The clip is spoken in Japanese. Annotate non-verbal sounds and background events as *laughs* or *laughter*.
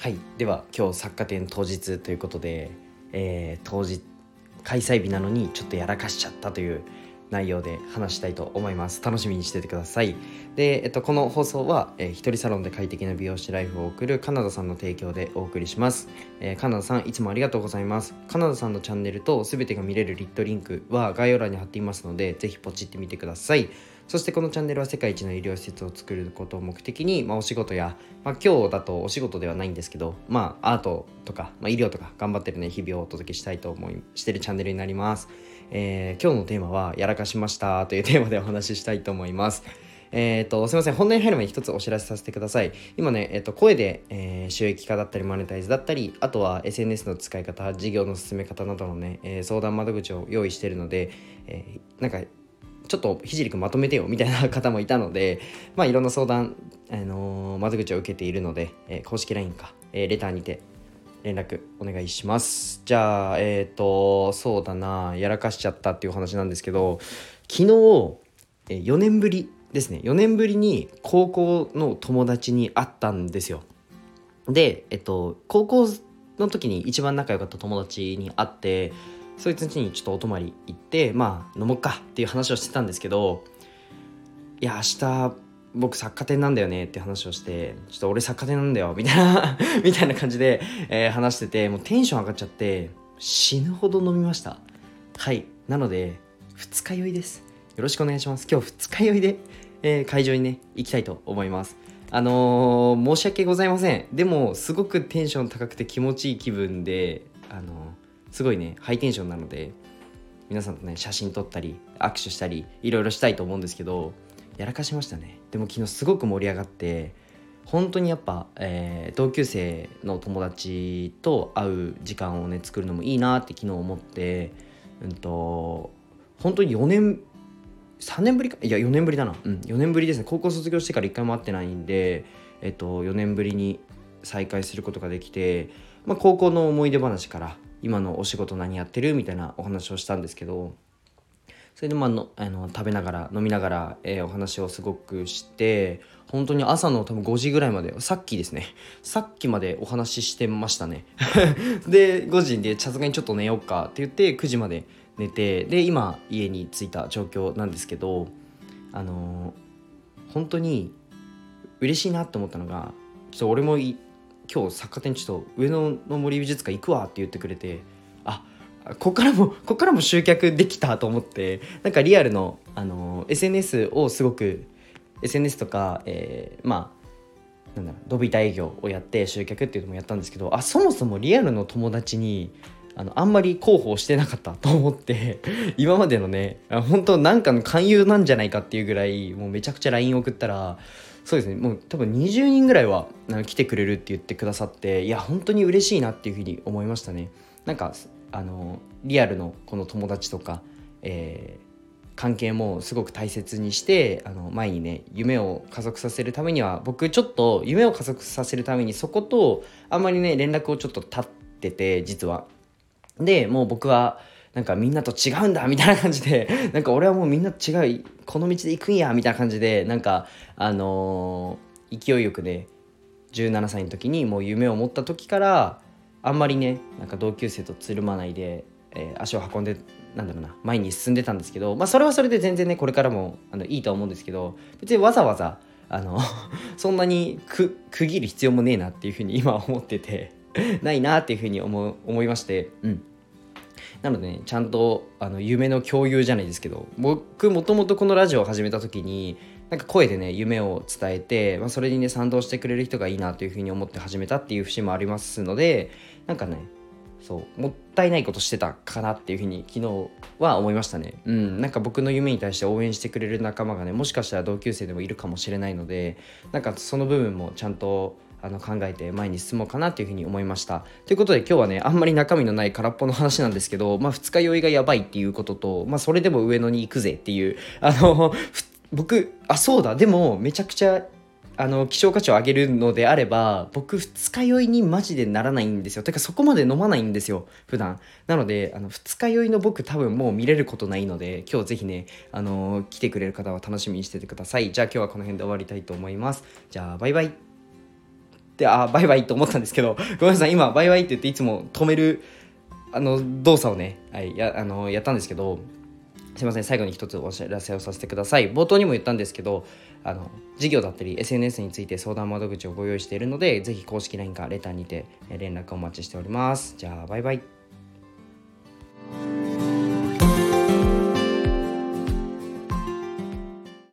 はい。では今日作家展当日ということで、えー、当日開催日なのにちょっとやらかしちゃったという内容で話したいと思います。楽しみにしててください。で、えっと、この放送は、えー、一人サロンで快適な美容師ライフを送るカナダさんの提供でお送りします、えー、カナダさんいつもありがとうございます。カナダさんのチャンネルと全てが見れるリットリンクは概要欄に貼っていますのでぜひポチってみてください。そしてこのチャンネルは世界一の医療施設を作ることを目的に、まあ、お仕事や、まあ、今日だとお仕事ではないんですけど、まあ、アートとか、まあ、医療とか頑張ってるね日々をお届けしたいと思いしてるチャンネルになりますえー、今日のテーマはやらかしましたというテーマでお話ししたいと思います。えっ、と、すいません。本題に入る前に一つお知らせさせてください。今ね、えっ、ー、と、声で、えー、収益化だったり、マネタイズだったり、あとは SNS の使い方、事業の進め方などのね、え相談窓口を用意してるので、えなんか、ちょっとひじりくんまとめてよみたいな方もいたので、まあ、いろんな相談、あの窓口を受けているので、え公式 LINE か、えレターにて連絡お願いしますじゃあえっ、ー、とそうだなやらかしちゃったっていう話なんですけど昨日4年ぶりですね4年ぶりに高校の友達に会ったんですよでえっと高校の時に一番仲良かった友達に会ってそいつにちょっとお泊まり行ってまあ飲もうかっていう話をしてたんですけどいや明日僕作家展なんだよねって話をしてちょっと俺作家展なんだよみたいな *laughs* みたいな感じで、えー、話しててもうテンション上がっちゃって死ぬほど飲みました。はい。なので二日酔いです。よろしくお願いします。今日二日酔いで、えー、会場にね行きたいと思います。あのー、申し訳ございません。でもすごくテンション高くて気持ちいい気分であのすごいねハイテンションなので皆さんとね写真撮ったり握手したりいろいろしたいと思うんですけどやらかしましたね。でも昨日すごく盛り上がって本当にやっぱ、えー、同級生の友達と会う時間をね作るのもいいなって昨日思ってうんと本当に4年3年ぶりか？いや4年ぶりだな。うん4年ぶりですね。高校卒業してから1回も会ってないんでえっと4年ぶりに再会することができて、まあ、高校の思い出話から今のお仕事何やってる？みたいなお話をしたんですけどそれでまあのあの食べながら飲みながら、えー、お話をすごくして本当に朝の多分5時ぐらいまでさっきですね。さっきまでお話ししてましたね。*laughs* で5時でさすがにちょっと寝ようかって言って9時まで寝てで今家に着いた状況なんですけどあのー、本当に嬉しいなって思ったのがちょっと俺も今日作家店ちょっと上野の森美術館行くわって言ってくれてあこっからもこっからも集客できたと思ってなんかリアルの、あの SNS をすごく SNS とか、えー、まあなんだろうドビタ営業をやって集客っていうのもやったんですけどあそもそもリアルの友達にあのあんまり広報してなかったと思って *laughs* 今までのね本当なんかの勧誘なんじゃないかっていうぐらいもうめちゃくちゃ LINE 送ったらそうですねもう多分20人ぐらいは来てくれるって言ってくださっていや本当に嬉しいなっていうふうに思いましたねなんかあのリアルのこの友達とか、えー、関係もすごく大切にしてあの前にね夢を加速させるためには僕ちょっと夢を加速させるためにそことあんまりね連絡をちょっと立ってて実は。でもう僕はなんかみんなと違うんだみたいな感じで *laughs* なんか俺はもうみんなと違うこの道で行くんやみたいな感じでなんかあのー、勢いよくね17歳の時にもう夢を持った時からあんまりねなんか同級生とつるまないで、えー、足を運んでなんだろうな前に進んでたんですけど、まあ、それはそれで全然ねこれからもあのいいと思うんですけど別にわざわざあの *laughs* そんなに区切る必要もねえなっていうふうに今は思ってて *laughs* ないなっていうふうに思思いましてうん。なのでねちゃんとあの夢の共有じゃないですけど僕もともとこのラジオを始めた時になんか声でね夢を伝えて、まあ、それにね賛同してくれる人がいいなというふうに思って始めたっていう節もありますのでなんかねそうもったいないことしてたかなっていうふうに昨日は思いましたね。うんなんか僕の夢に対して応援してくれる仲間がねもしかしたら同級生でもいるかもしれないのでなんかその部分もちゃんとあの考えて前に進もうかなっていうふうに思いました。ということで今日はねあんまり中身のない空っぽの話なんですけどまあ二日酔いがやばいっていうこととまあそれでも上野に行くぜっていうあの僕あそうだ。でもめちゃくちゃあの希少価値を上げるのであれば僕二日酔いにマジでならないんですよ。てかそこまで飲まないんですよ普段。なのであの二日酔いの僕多分もう見れることないので今日ぜひねあの来てくれる方は楽しみにしててください。じゃあ今日はこの辺で終わりたいと思います。じゃあバイバイ。であバイバイと思ったんですけどごめんなさい今バイバイって言っていつも止めるあの動作をね、はい、やあのやったんですけどすいません最後に一つお知らせをさせてください。冒頭にも言ったんですけどあの事業だったり SNS について相談窓口をご用意しているのでぜひ公式 LINE かレターにて連絡お待ちしております。じゃあバイバイ。